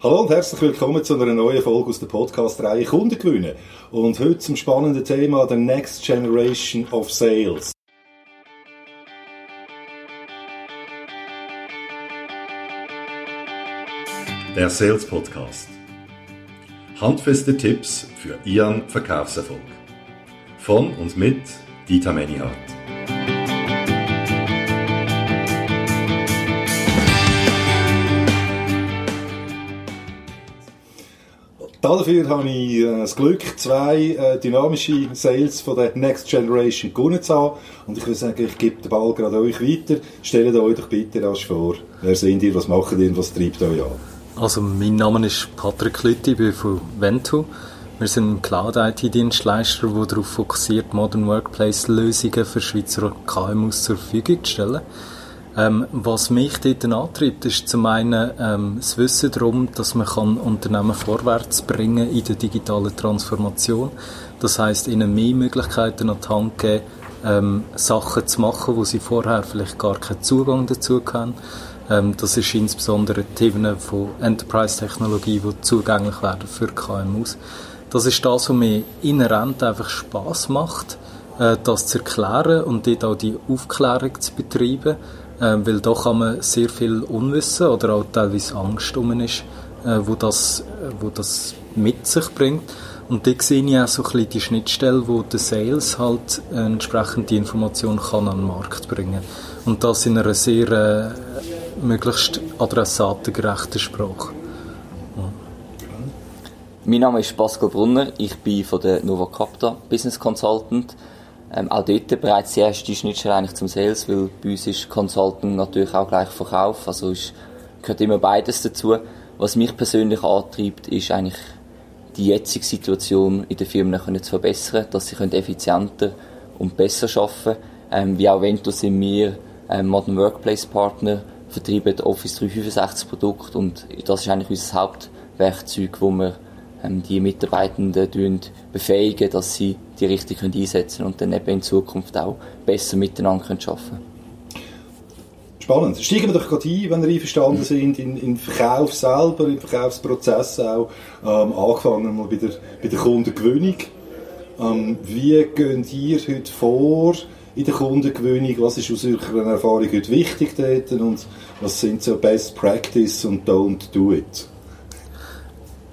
Hallo und herzlich willkommen zu einer neuen Folge aus der Podcast-Reihe Kunden gewinnen. Und heute zum spannenden Thema der Next Generation of Sales. Der Sales Podcast. Handfeste Tipps für Ihren Verkaufserfolg. Von und mit Dieter Menihardt. Dafür habe ich äh, das Glück, zwei äh, dynamische Sales von der Next Generation gewonnen zu haben. Und ich würde sagen, ich gebe den Ball gerade euch weiter. Stellt euch doch bitte rasch vor. Wer sind ihr, was macht ihr was treibt euch an? Also, mein Name ist Patrick Lütti, ich bin von Ventu. Wir sind ein Cloud-IT-Dienstleister, der darauf fokussiert, Modern Workplace-Lösungen für Schweizer KMUs zur Verfügung zu stellen. Ähm, was mich dort antreibt, ist zum einen ähm, das Wissen darum, dass man kann Unternehmen vorwärts bringen in der digitalen Transformation. Das heißt, ihnen mehr Möglichkeiten an die Hand geben, ähm, Sachen zu machen, wo sie vorher vielleicht gar keinen Zugang dazu haben. Ähm, das ist insbesondere Themen von Enterprise-Technologie, die zugänglich werden für KMUs. Das ist das, was mir inhärent einfach Spaß macht, äh, das zu erklären und dort auch die Aufklärung zu betreiben äh, weil da kann man sehr viel Unwissen oder auch teilweise Angst um ist, äh, wo, das, wo das mit sich bringt. Und da sehe ich auch so ein bisschen die Schnittstelle, wo der Sales halt äh, entsprechend die Information kann an den Markt bringen Und das in einer sehr äh, möglichst adressatengerechten Sprache. Ja. Mein Name ist Pascal Brunner, ich bin von der Nova Capta Business Consultant ähm, auch dort bereits die erste Schnittstelle eigentlich zum Sales, weil bei uns ist Consulting natürlich auch gleich Verkauf, also ist, gehört immer beides dazu. Was mich persönlich antreibt, ist eigentlich die jetzige Situation in den Firmen zu verbessern, dass sie effizienter und besser arbeiten ähm, Wie auch Ventus sind wir ähm, Modern Workplace Partner, vertreiben Office 365 Produkte und das ist eigentlich unser Hauptwerkzeug, wo wir die Mitarbeitenden befähigen, dass sie die richtig einsetzen können und dann eben in Zukunft auch besser miteinander arbeiten können. Spannend. Steigen wir doch gerade ein, wenn ihr einverstanden sind, in, in Verkauf selber, im Verkaufsprozess auch, ähm, angefangen mal bei der, bei der Kundengewinnung. Ähm, wie geht ihr heute vor in der Kundengewinnung? Was ist aus eurer Erfahrung heute wichtig dort und was sind so Best Practice und Don't Do It?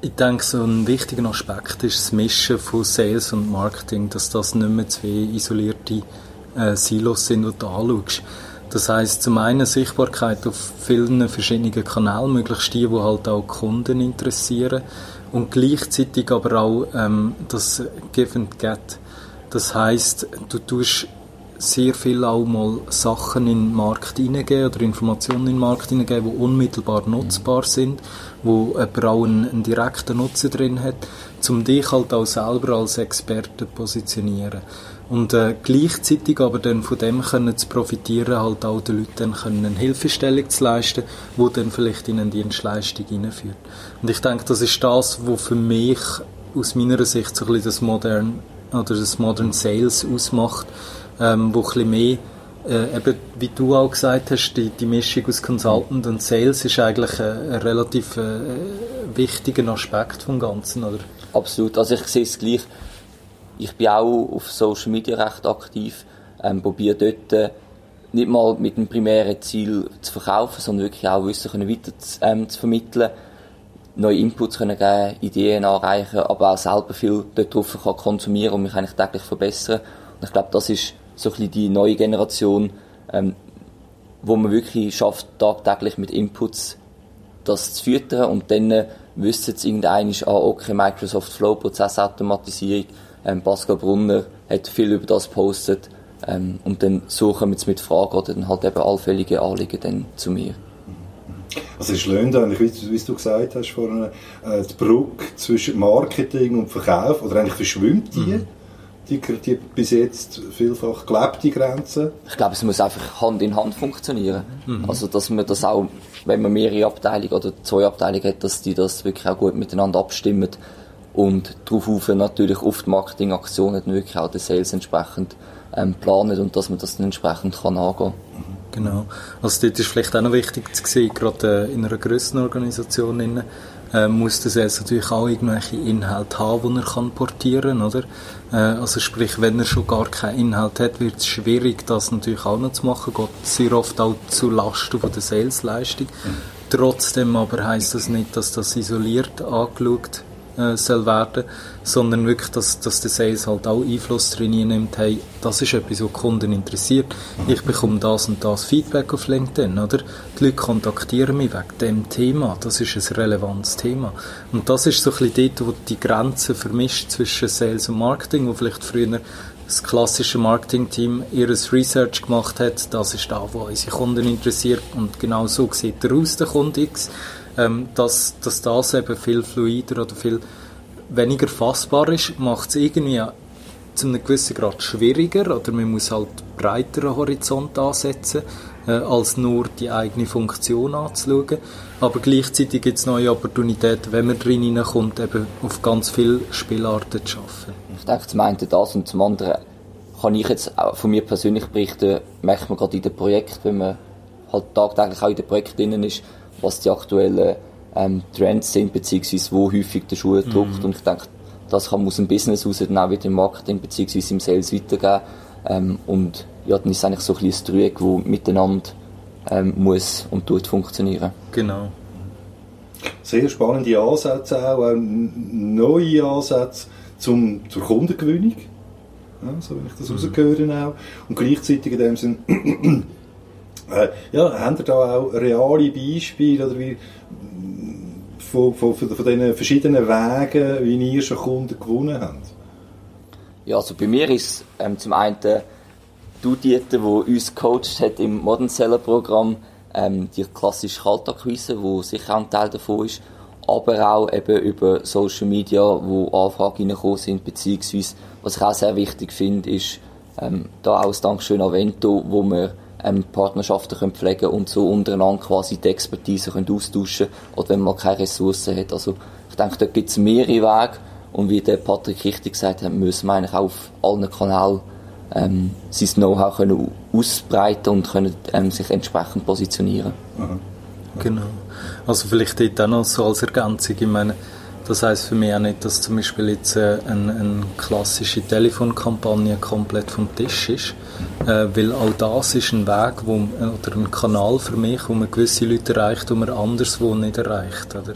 Ich denke, so ein wichtiger Aspekt ist das Mischen von Sales und Marketing, dass das nicht mehr zwei isolierte äh, Silos sind, die du anschaust. Das heißt zum einen Sichtbarkeit auf vielen verschiedenen Kanälen, möglichst die, die halt auch Kunden interessieren und gleichzeitig aber auch ähm, das Give and Get. Das heißt, du tust sehr viel auch mal Sachen in den Markt hineingeben oder Informationen in den Markt hineingeben, die unmittelbar nutzbar sind, wo jemand auch einen, einen direkten Nutzen drin hat, um dich halt auch selber als Experte positionieren. Und äh, gleichzeitig aber dann von dem können zu profitieren, halt auch den Leuten dann können eine Hilfestellung zu leisten, wo dann vielleicht in eine Dienstleistung hineinführt. Und ich denke, das ist das, was für mich aus meiner Sicht so ein bisschen das Modern oder das Modern Sales ausmacht, ähm, wo ein bisschen mehr, äh, eben, wie du auch gesagt hast, die, die Mischung aus Consultant und Sales ist eigentlich ein, ein relativ äh, wichtiger Aspekt vom Ganzen, oder? Absolut, also ich sehe es gleich. Ich bin auch auf Social Media recht aktiv, ähm, probiere dort äh, nicht mal mit dem primären Ziel zu verkaufen, sondern wirklich auch Wissen können weiter zu, ähm, zu vermitteln, neue Inputs können geben, Ideen anreichen, aber auch selber viel dort drauf kann konsumieren und mich eigentlich täglich verbessern. Und ich glaube, das ist so ein bisschen die neue Generation, ähm, wo man wirklich schafft, tagtäglich mit Inputs das zu füttern und dann äh, wissen sie irgendein ah, okay, Microsoft Flow, Prozessautomatisierung, ähm, Pascal Brunner hat viel über das gepostet ähm, und dann suchen wir es mit Fragen oder dann halt eben allfällige Anliegen dann zu mir. Also es ist löhnt eigentlich, wie, wie, du gesagt hast vorhin, äh, die Brücke zwischen Marketing und Verkauf, oder eigentlich verschwimmt die. Mhm die, die bis jetzt vielfach gelebte Grenzen? Ich glaube, es muss einfach Hand in Hand funktionieren. Mhm. Also, dass man das auch, wenn man mehrere Abteilungen oder zwei Abteilungen hat, dass die das wirklich auch gut miteinander abstimmen und darauf natürlich auf die Marketingaktionen dann wirklich auch den Sales entsprechend ähm, planen und dass man das dann entsprechend kann angehen kann. Genau. Also dort ist vielleicht auch noch wichtig zu sehen, gerade äh, in einer grösseren Organisation, äh, muss der Sales natürlich auch irgendwelche Inhalte haben, die er kann portieren oder? Äh, also sprich, wenn er schon gar keinen Inhalt hat, wird es schwierig, das natürlich auch noch zu machen. Geht sehr oft auch zu Lasten von der Salesleistung. Mhm. Trotzdem aber heißt das nicht, dass das isoliert angeschaut äh, soll werden, sondern wirklich, dass, dass der Sales halt auch Einfluss drin nimmt, hey, das ist etwas, was Kunden interessiert. Ich bekomme das und das Feedback auf LinkedIn, oder? Die Leute kontaktieren mich wegen dem Thema. Das ist ein relevantes Thema. Und das ist so ein bisschen dort, wo die Grenze vermischt zwischen Sales und Marketing, wo vielleicht früher das klassische Marketing-Team ihres Research gemacht hat, das ist da, wo unsere Kunden interessiert und genau so sieht der aus, der Kunde X ähm, dass, dass das eben viel fluider oder viel weniger fassbar ist, macht es irgendwie zu einem gewissen Grad schwieriger oder man muss halt breiteren Horizont ansetzen, äh, als nur die eigene Funktion anzuschauen. Aber gleichzeitig gibt es neue Opportunitäten, wenn man drin hineinkommt, eben auf ganz viele Spielarten zu arbeiten. Ich denke, zum einen das und zum anderen kann ich jetzt auch von mir persönlich berichten, merkt man gerade in den Projekten, wenn man halt tagtäglich auch in den Projekten drin ist, was die aktuellen ähm, Trends sind, beziehungsweise wo häufig der Schuh mhm. drückt. Und ich denke, das kann man aus dem Business raus dann auch wieder im Marketing beziehungsweise im Sales weitergeben. Ähm, und ja, dann ist es eigentlich so ein kleines Dreieck, das miteinander ähm, muss und tut funktionieren. Genau. Sehr spannende Ansätze auch, auch neue Ansätze zum, zur Kundengewinnung. Ja, so wenn ich das mhm. rausgehöre auch. Und gleichzeitig in dem Sinn Äh, ja, habt ihr da auch reale Beispiele oder wie, von, von, von, von diesen verschiedenen Wegen, wie ihr schon Kunden gewonnen habt? Ja, also bei mir ist ähm, zum einen du Dieter, der uns gecoacht hat im Modern Seller Programm, ähm, die klassische Kaltakquise, wo sicher auch ein Teil davon ist, aber auch eben über Social Media, wo Anfragen reingekommen sind, beziehungsweise, was ich auch sehr wichtig finde, ist ähm, da auch das Dankeschön an Vento, wo wir ähm, Partnerschaften können pflegen und so untereinander quasi die Expertise können austauschen oder wenn man keine Ressourcen hat. Also ich denke, da gibt es mehrere Wege und wie der Patrick richtig gesagt hat, müssen wir eigentlich auch auf allen Kanälen ähm, sein Know-how können ausbreiten und können ähm, sich entsprechend positionieren. Mhm. Genau. Also vielleicht dort auch noch so als Ergänzung, ich meine, das heißt für mich auch nicht, dass zum Beispiel jetzt äh, eine, eine klassische Telefonkampagne komplett vom Tisch ist, äh, weil auch das ist ein Weg wo, oder ein Kanal für mich, wo man gewisse Leute erreicht, die man anderswo nicht erreicht. Oder?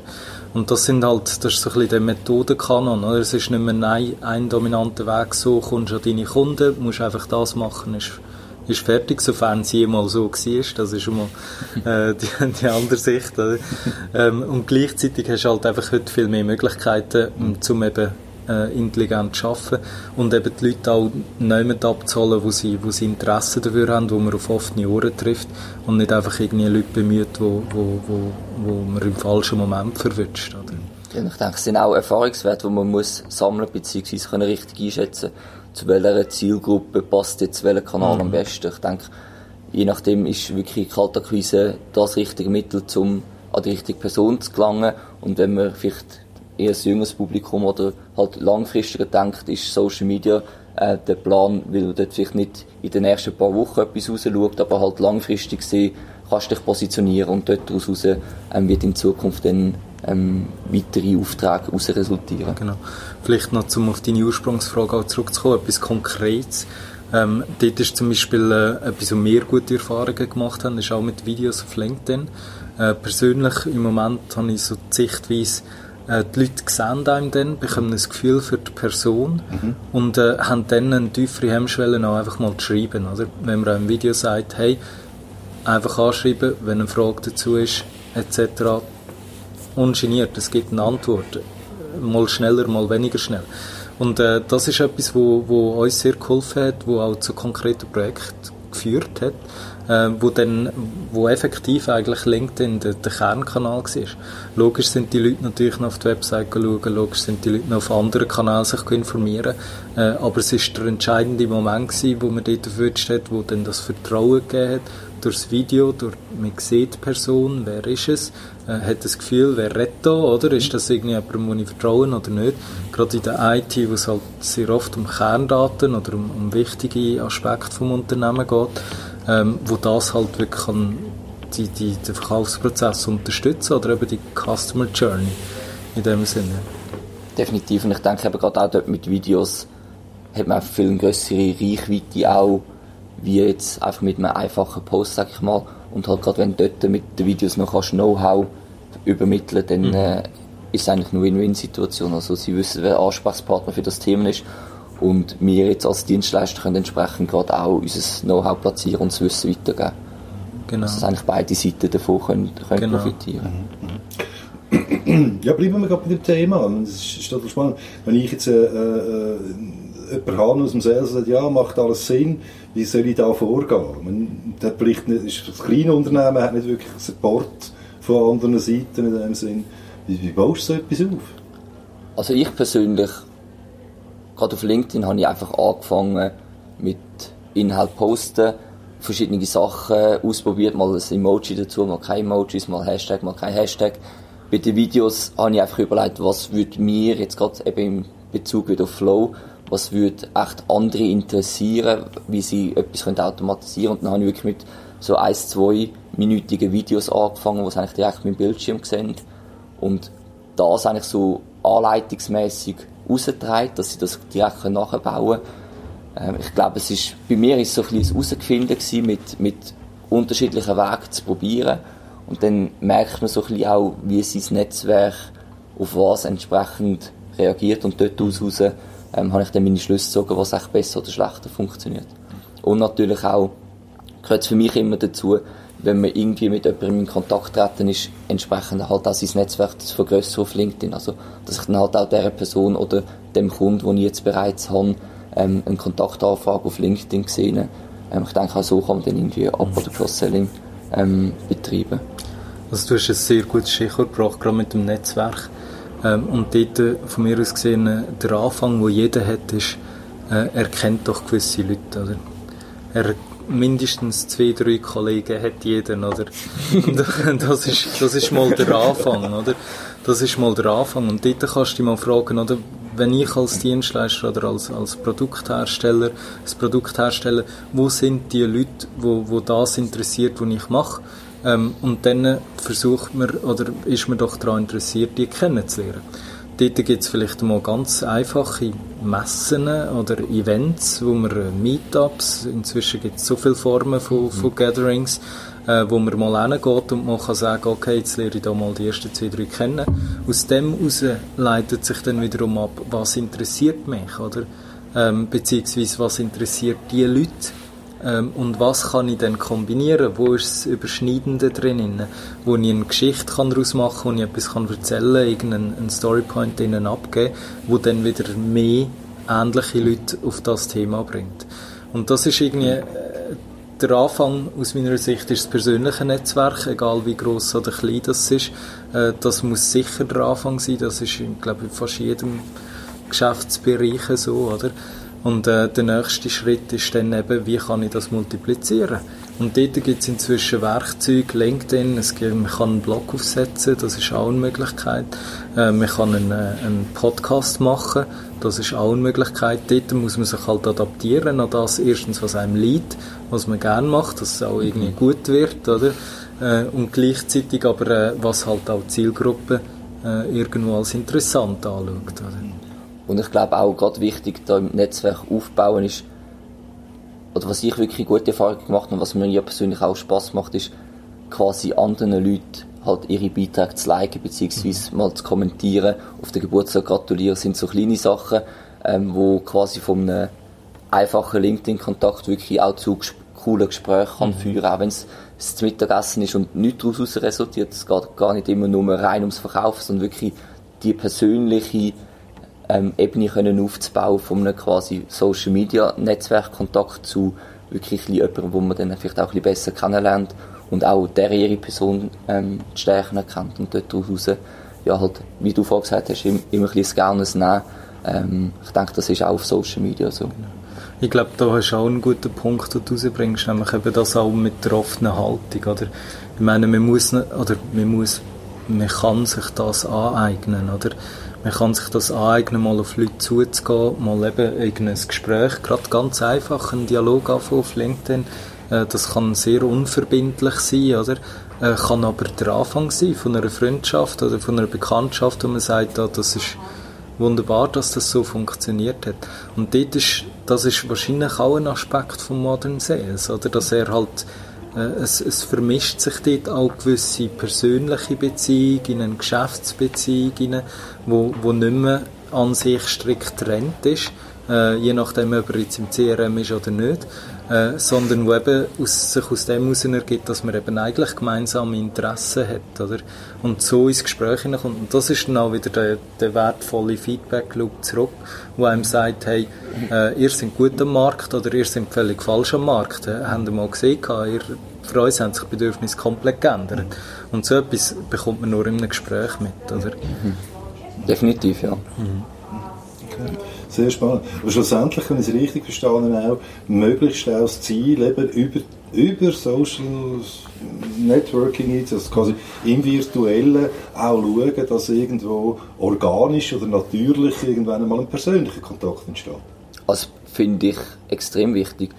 Und das sind halt, das ist so ein bisschen der Methodenkanon. Oder? Es ist nicht mehr ein, ein dominanter Weg, so kommst du an deine Kunden, musst einfach das machen, ist ist fertig, sofern es jemals so war. Das ist schon mal äh, die, die andere Sicht. Ähm, und gleichzeitig hast du halt einfach heute viel mehr Möglichkeiten, um eben äh, intelligent zu arbeiten und eben die Leute auch nicht abzuholen, wo sie, wo sie Interesse dafür haben, wo man auf offene Ohren trifft und nicht einfach irgendwie Leute bemüht, wo, wo, wo, wo man im falschen Moment verwünscht. Ich denke, es sind auch Erfahrungswerte, die man muss sammeln bzw. richtig einschätzen kann zu welcher Zielgruppe passt jetzt welcher Kanal mhm. am besten. Ich denke, je nachdem ist wirklich Kaltakquise das richtige Mittel, um an die richtige Person zu gelangen. Und wenn man vielleicht eher ein jüngeres Publikum oder halt langfristiger denkt, ist Social Media äh, der Plan, weil du dort vielleicht nicht in den ersten paar Wochen etwas rausschaut, aber halt langfristig sehen, kannst dich positionieren und dort daraus ähm, wird in Zukunft dann ähm, weitere Aufträge daraus resultieren. Genau. Vielleicht noch, um auf deine Ursprungsfrage auch zurückzukommen, etwas Konkretes. Ähm, dort ist zum Beispiel äh, etwas, wo wir gute Erfahrungen gemacht haben, ist auch mit Videos auf LinkedIn. Äh, persönlich im Moment habe ich so die Sichtweise, äh, die Leute sehen einem dann, bekommen ein Gefühl für die Person mhm. und äh, haben dann eine tiefere Hemmschwelle, auch einfach mal zu schreiben. Oder? Wenn man einem Video sagt, hey, einfach anschreiben, wenn eine Frage dazu ist, etc ungeniert, es gibt eine Antwort. Mal schneller, mal weniger schnell. Und äh, das ist etwas, wo, wo uns sehr geholfen hat, wo auch zu konkreten Projekten geführt hat, äh, wo dann, wo effektiv eigentlich LinkedIn der, der Kernkanal war. Logisch sind die Leute natürlich noch auf die Website schauen, logisch sind die Leute noch auf anderen Kanälen sich informieren, äh, aber es ist der entscheidende Moment gewesen, wo man dort erwünscht hat, wo dann das Vertrauen gegeben hat, durchs Video, durch, man sieht die Person, wer ist es, hat das Gefühl, wer da, oder? Ist das irgendwie jemandem, dem ich vertrauen oder nicht? Gerade in der IT, wo es halt sehr oft um Kerndaten oder um, um wichtige Aspekte vom Unternehmen geht, ähm, wo das halt wirklich kann die, die, den Verkaufsprozess unterstützen oder eben die Customer Journey. in dem Sinne. Definitiv. Und ich denke eben gerade auch dort mit Videos hat man viel größere Reichweite auch, wie jetzt einfach mit einem einfachen Post, sag ich mal. Und halt gerade wenn du dort mit den Videos noch kannst Know-how übermitteln, dann mhm. äh, ist es eigentlich eine Win-Win-Situation. Also sie wissen, wer Ansprechpartner für das Thema ist und wir jetzt als Dienstleister können entsprechend gerade auch unser Know-how platzieren und das Wissen weitergeben. Genau. Dass eigentlich beide Seiten davon können, können genau. profitieren. Mhm. Ja, bleiben wir gerade bei dem Thema. Das ist, ist total spannend. Wenn ich jetzt äh, äh, jemanden habe aus dem Sales sagt, ja, macht alles Sinn, wie soll ich da vorgehen? Vielleicht nicht, das kleine Unternehmen hat nicht wirklich Support von anderen Seiten in dem Sinn. Wie, wie baust du so etwas auf? Also ich persönlich gerade auf LinkedIn habe ich einfach angefangen mit Inhalt posten, verschiedene Sachen ausprobiert, mal ein Emoji dazu, mal kein Emojis, mal Hashtag, mal kein Hashtag. Bei den Videos habe ich einfach überlegt, was würde mir jetzt gerade eben im Bezug auf Flow, was würde echt andere interessieren, wie sie etwas können automatisieren und dann habe ich wirklich mit so ein, zwei minütigen Videos angefangen, wo sie eigentlich direkt mit dem Bildschirm sehen und das eigentlich so anleitungsmäßig rausgetragen, dass sie das direkt nachbauen können. Ähm, ich glaube, es ist, bei mir ist so ein bisschen Herausfinden mit, mit unterschiedlichen Wegen zu probieren. Und dann merkt man so ein bisschen auch, wie sein Netzwerk auf was entsprechend reagiert und dort aus ähm, habe ich dann meine Schlüsse gezogen, was echt besser oder schlechter funktioniert. Und natürlich auch gehört es für mich immer dazu, wenn man irgendwie mit jemandem in Kontakt treten ist, entsprechend halt auch sein Netzwerk zu vergrößern auf LinkedIn. Also, dass ich dann halt auch dieser Person oder dem Kunden, den ich jetzt bereits habe, ähm, eine Kontaktanfrage auf LinkedIn gesehen. Ähm, ich denke, auch so kann man dann irgendwie Up- oder Cross-Selling ähm, betreiben. Also du hast ein sehr gutes Stichwort gebracht, gerade mit dem Netzwerk. Ähm, und dort, äh, von mir aus gesehen, äh, der Anfang, den jeder hat, ist, äh, er kennt doch gewisse Leute, oder? Er mindestens zwei, drei Kollegen hat jeder, oder? das ist, das ist mal der Anfang, oder? Das ist mal der Anfang. Und dort kannst du dich mal fragen, oder? Wenn ich als Dienstleister oder als, als Produkthersteller das Produkt herstelle, wo sind die Leute, wo, wo das interessiert, was ich mache? Ähm, und dann versucht man, oder ist man doch daran interessiert, die kennenzulernen. Dort gibt es vielleicht mal ganz einfache Messen oder Events, wo man äh, Meetups, inzwischen gibt es so viele Formen von, mhm. von Gatherings, äh, wo man mal hingeht und man kann sagen, okay, jetzt lerne ich da mal die ersten zwei, drei kennen. Aus dem heraus leitet sich dann wiederum ab, was interessiert mich, oder? Ähm, beziehungsweise was interessiert die Leute, ähm, und was kann ich dann kombinieren? Wo ist das Überschneidende drin? Wo ich eine Geschichte kann daraus machen kann, wo ich etwas kann erzählen kann, irgendeinen Storypoint ihnen abgeben, wo dann wieder mehr ähnliche Leute auf das Thema bringt. Und das ist irgendwie äh, der Anfang aus meiner Sicht ist das persönliche Netzwerk, egal wie groß oder klein das ist. Äh, das muss sicher der Anfang sein. Das ist, glaube ich, fast jedem Geschäftsbereich so, oder? Und äh, der nächste Schritt ist dann eben, wie kann ich das multiplizieren? Und dort gibt es inzwischen Werkzeuge, LinkedIn, es gibt, man kann einen Blog aufsetzen, das ist auch eine Möglichkeit. Äh, man kann einen, äh, einen Podcast machen, das ist auch eine Möglichkeit. Dort muss man sich halt adaptieren an das, erstens, was einem liegt, was man gerne macht, dass es auch irgendwie gut wird, oder? Äh, und gleichzeitig aber, äh, was halt auch die Zielgruppe äh, irgendwo als interessant anschaut, oder? Und ich glaube auch gerade wichtig, da im Netzwerk aufbauen ist, oder was ich wirklich gute Erfahrungen gemacht habe und was mir persönlich auch Spaß macht, ist quasi anderen Leuten halt ihre Beiträge zu liken, beziehungsweise mal zu kommentieren, auf den Geburtstag gratulieren, das sind so kleine Sachen, ähm, wo quasi von einem einfachen LinkedIn-Kontakt wirklich auch zu coolen Gesprächen kann mhm. führen, auch wenn es das Mittagessen ist und nichts daraus resultiert. Es geht gar nicht immer nur rein ums Verkaufen, sondern wirklich die persönliche ähm, Ebene können aufzubauen von einem quasi Social Media Netzwerkkontakt zu wirklich jemandem, wo man dann vielleicht auch ein besser kennenlernt und auch der ihre Person ähm, die Stärken erkennt und dort daraus, ja halt, wie du vorhin gesagt hast, immer, immer ein bisschen Gernes nehmen. Ähm, ich denke, das ist auch auf Social Media so. Ich glaube, da hast du auch einen guten Punkt, den du rausbringst, nämlich eben das auch mit der offenen Haltung, oder? Ich meine, man muss, oder man muss, man kann sich das aneignen, oder? Man kann sich das aneignen, mal auf Leute zuzugehen, mal eben irgendein Gespräch, gerade ganz einfach, einen Dialog auf LinkedIn, Äh, das kann sehr unverbindlich sein, oder? Äh, kann aber der Anfang sein von einer Freundschaft oder von einer Bekanntschaft, wo man sagt, ah, das ist wunderbar, dass das so funktioniert hat. Und dort ist, das ist wahrscheinlich auch ein Aspekt von Modern Sales, oder? Dass er halt, es, es vermischt sich dort auch gewisse persönliche Beziehungen in eine Geschäftsbeziehung, rein, wo, wo nicht mehr an sich strikt trennt ist, äh, je nachdem, ob er jetzt im CRM ist oder nicht, äh, sondern wo eben aus, sich aus dem heraus ergibt, dass man eben eigentlich gemeinsame Interessen hat, oder? Und so ins Gespräch hineinkommt. Und das ist dann auch wieder der, der wertvolle Feedback-Loop zurück, wo einem sagt, hey, äh, ihr seid gut am Markt oder ihr seid völlig falsch am Markt. Äh, habt ihr mal gesehen, ihr, für uns haben sich die Bedürfnisse komplett geändert. Und so etwas bekommt man nur in einem Gespräch mit, oder? Definitiv, ja. Mhm. Okay. Sehr spannend. Aber schlussendlich, wenn ich es richtig verstanden habe, möglichst auch das Ziel eben über, über Social Networking also quasi im Virtuellen auch schauen, dass irgendwo organisch oder natürlich irgendwann einmal ein persönlicher Kontakt entsteht. Also finde ich extrem wichtig.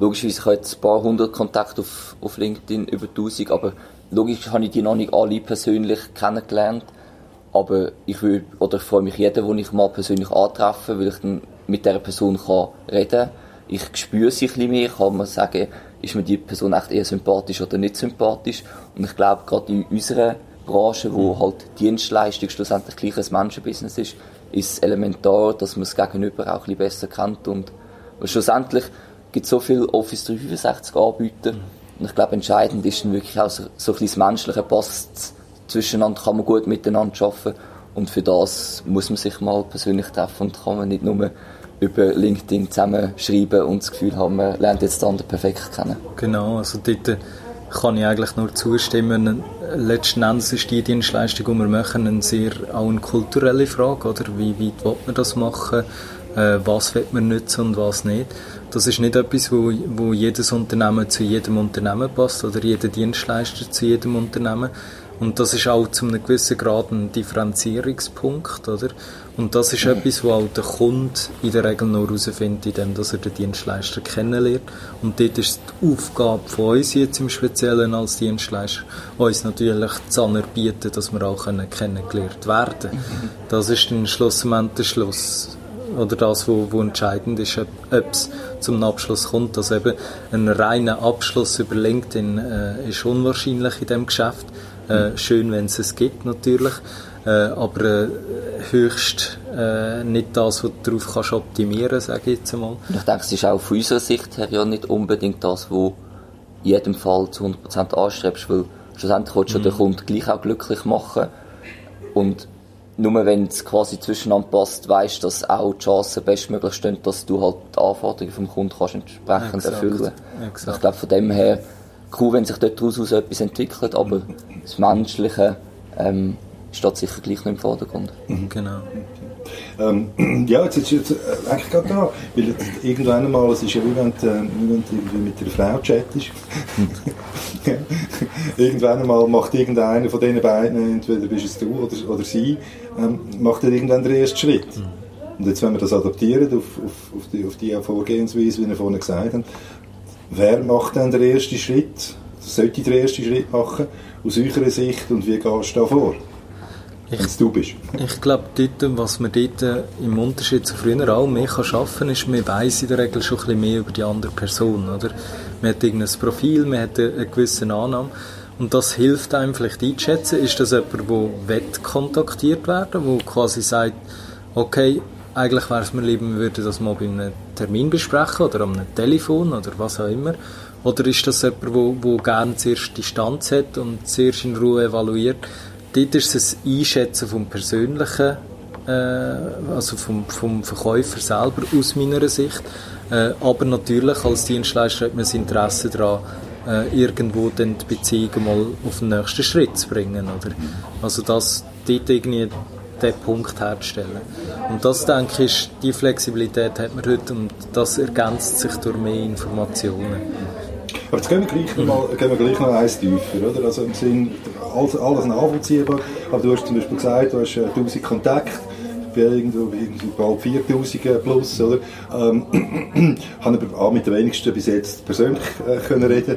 Logischerweise, ich habe jetzt ein paar hundert Kontakte auf, auf LinkedIn, über 1000, aber logisch habe ich die noch nicht alle persönlich kennengelernt. Aber ich will, oder ich freue mich jeden, den ich mal persönlich antreffe, weil ich dann mit dieser Person kann reden kann. Ich spüre sie ein bisschen mehr, kann man sagen, ist mir die Person echt eher sympathisch oder nicht sympathisch. Und ich glaube, gerade in unserer Branche, wo halt Dienstleistung schlussendlich gleich ein Menschenbusiness ist, ist es elementar, dass man es Gegenüber auch ein bisschen besser kennt. Und, und schlussendlich gibt es so viele Office 365 Anbieter. Und ich glaube, entscheidend ist dann wirklich auch so, so ein bisschen das Menschliche passt zwischeneinander kann man gut miteinander arbeiten und für das muss man sich mal persönlich treffen und kann man nicht nur über LinkedIn zusammenschreiben und das Gefühl haben, man lernt jetzt den anderen perfekt kennen. Genau, also dort kann ich eigentlich nur zustimmen. Letzten Endes ist die Dienstleistung, die wir machen, eine sehr auch eine kulturelle Frage, oder? Wie weit will man das machen? Äh, was will man nutzen und was nicht? Das ist nicht etwas, wo, wo jedes Unternehmen zu jedem Unternehmen passt oder jeder Dienstleister zu jedem Unternehmen, und das ist auch zu einem gewissen Grad ein Differenzierungspunkt, oder? Und das ist etwas, was auch der Kunde in der Regel nur herausfindet, indem dass er den Dienstleister kennenlernt. Und dort ist die Aufgabe von uns jetzt im Speziellen als Dienstleister, uns natürlich zu anerbieten, dass wir auch kennengelernt werden können. Das ist dann schlussendlich der Schluss oder das, wo, wo entscheidend ist, ob es zum Abschluss kommt. Also eben ein reiner Abschluss über LinkedIn äh, ist unwahrscheinlich in dem Geschäft. Äh, schön, wenn es es gibt, natürlich. Äh, aber äh, höchst äh, nicht das, was du darauf kannst optimieren, sage ich jetzt einmal. ich denke, es ist auch von unserer Sicht her ja nicht unbedingt das, was in jedem Fall zu 100% anstrebst, weil schlussendlich willst du mhm. den Kunden gleich auch glücklich machen und nur wenn es quasi zwischeneinander passt, weißt du, dass auch die Chancen bestmöglich stehen, dass du halt die Anforderungen vom Kunden kannst entsprechend Exakt. erfüllen. Exakt. Ich glaube, von dem her cool, wenn sich daraus etwas entwickelt, aber das Menschliche ähm, steht sicher gleich noch im Vordergrund. Mhm. Genau. Ähm, ja, jetzt ist jetzt äh, eigentlich gerade da, weil jetzt irgendwann einmal, es ist ja wie wenn du, äh, wie wenn mit einer Frau chattest. irgendwann einmal macht irgendeiner von diesen beiden, entweder bist es du oder, oder sie, ähm, macht er irgendwann den ersten Schritt. Mhm. Und jetzt, wenn wir das adaptieren auf, auf, auf, die, auf die Vorgehensweise, wie wir vorhin gesagt haben, Wer macht dann den ersten Schritt? Sollte den ersten Schritt machen, aus eurer Sicht, und wie gehst du da vor? Ich, du bist. ich glaube, was man dort äh, im Unterschied zu früher auch mehr kann schaffen kann, ist, man weiß in der Regel schon ein bisschen mehr über die andere Person. Oder? Man hat irgendein Profil, man hat eine gewisse Annahme. Und das hilft einem vielleicht einzuschätzen, ist das jemand, der kontaktiert werden der quasi sagt, okay, eigentlich wäre es mir lieber, wir würden das mal bei einem Termin besprechen oder am Telefon oder was auch immer. Oder ist das jemand, der gerne zuerst Distanz hat und zuerst in Ruhe evaluiert? Dort ist es ein Einschätzen vom Persönlichen, äh, also vom, vom Verkäufer selber aus meiner Sicht. Äh, aber natürlich als Dienstleister hat man das Interesse daran, äh, irgendwo dann die Beziehung mal auf den nächsten Schritt zu bringen. Oder? Also das, dort irgendwie den Punkt herzustellen. Und das, denke ich, die Flexibilität hat man heute und das ergänzt sich durch mehr Informationen. Aber jetzt gehen wir gleich noch, mal, gehen wir gleich noch eins tiefer, oder? Also im Sinn, alles, alles nachvollziehbar, aber du hast zum Beispiel gesagt, du hast 1000 äh, Kontakte, bin irgendwo bei bald 4000 plus, oder? Ähm, habe aber auch mit den wenigsten bis jetzt persönlich äh, können reden.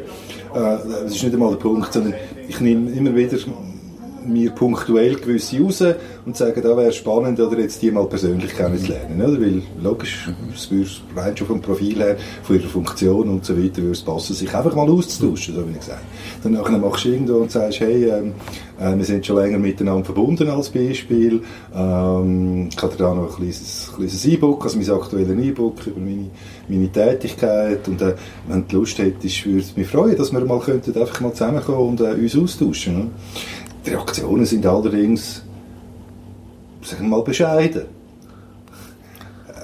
Äh, das ist nicht einmal der Punkt, sondern ich nehme immer wieder mir punktuell gewisse raus und sagen, da wäre spannend, oder jetzt die mal persönlich kennenzulernen. Oder? Weil, logisch, es würde rein schon vom Profil her, von ihrer Funktion und so weiter, würde es passen, sich einfach mal auszutauschen, so wie ich gesagt Dann nachher machst du irgendwo und sagst, hey, ähm, äh, wir sind schon länger miteinander verbunden als Beispiel. Ähm, ich habe da noch ein kleines, kleines E-Book, also mein aktuelles E-Book über meine, meine Tätigkeit. Und äh, wenn du Lust hättest, würde es mich freuen, dass wir mal könnten einfach mal zusammenkommen und äh, uns austauschen. Ne? Die Reaktionen sind allerdings, sagen wir mal, bescheiden.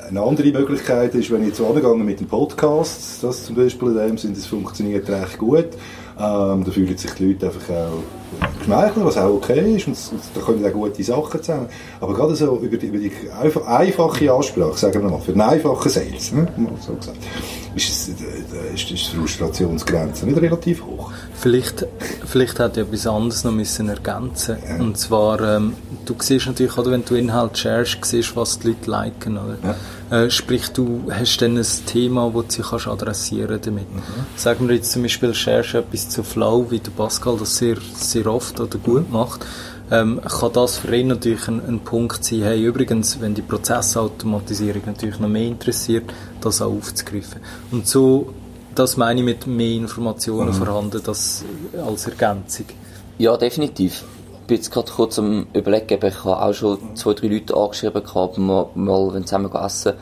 Eine andere Möglichkeit ist, wenn ich jetzt angegangen mit dem Podcast, das zum Beispiel in dem Sinn, das funktioniert recht gut. Ähm, da fühlen sich die Leute einfach auch geschmeichelt, was auch okay ist, und, da kommen auch gute Sachen zusammen. Aber gerade so über die, über die einfach, einfache Ansprache, sagen wir mal, für einen einfachen Sales, ne, mal so gesagt, ist, es, äh, ist die Frustrationsgrenze nicht relativ hoch. Vielleicht, vielleicht hätte ich etwas anderes noch müssen ergänzen ja. Und zwar, ähm, du siehst natürlich, oder, wenn du Inhalt sharest, siehst was die Leute liken, oder? Ja. Äh, sprich, du hast dann ein Thema, das du kannst adressieren damit. Mhm. Sagen wir jetzt zum Beispiel, sharest etwas zu Flow, wie der Pascal das sehr, sehr oft oder gut macht ähm, kann das für ihn natürlich ein, ein, Punkt sein, hey, übrigens, wenn die Prozessautomatisierung natürlich noch mehr interessiert, das auch aufzugreifen. Und so, das meine ich mit mehr Informationen mhm. vorhanden, das als Ergänzung. Ja, definitiv. Bin jetzt gerade kurz am überlegen, ich habe auch schon zwei, drei Leute angeschrieben, gehabt, mal, mal zusammen essen,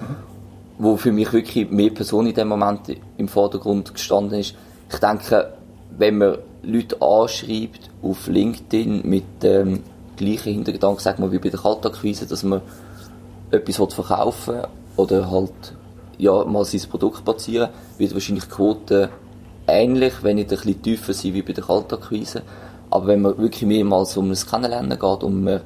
wo für mich wirklich mehr Person in dem Moment im Vordergrund gestanden ist. Ich denke, wenn man Leute anschreibt auf LinkedIn mit dem ähm, gleichen Hintergedanken, sag mal, wie bei der Kaltakquise, dass man etwas verkaufen oder halt ja, mal sein Produkt platzieren, wird wahrscheinlich die Quote ähnlich, wenn nicht ein bisschen tiefer sein wie bei der Kaltakquise. Aber wenn man wirklich mehrmals um das Kennenlernen geht und man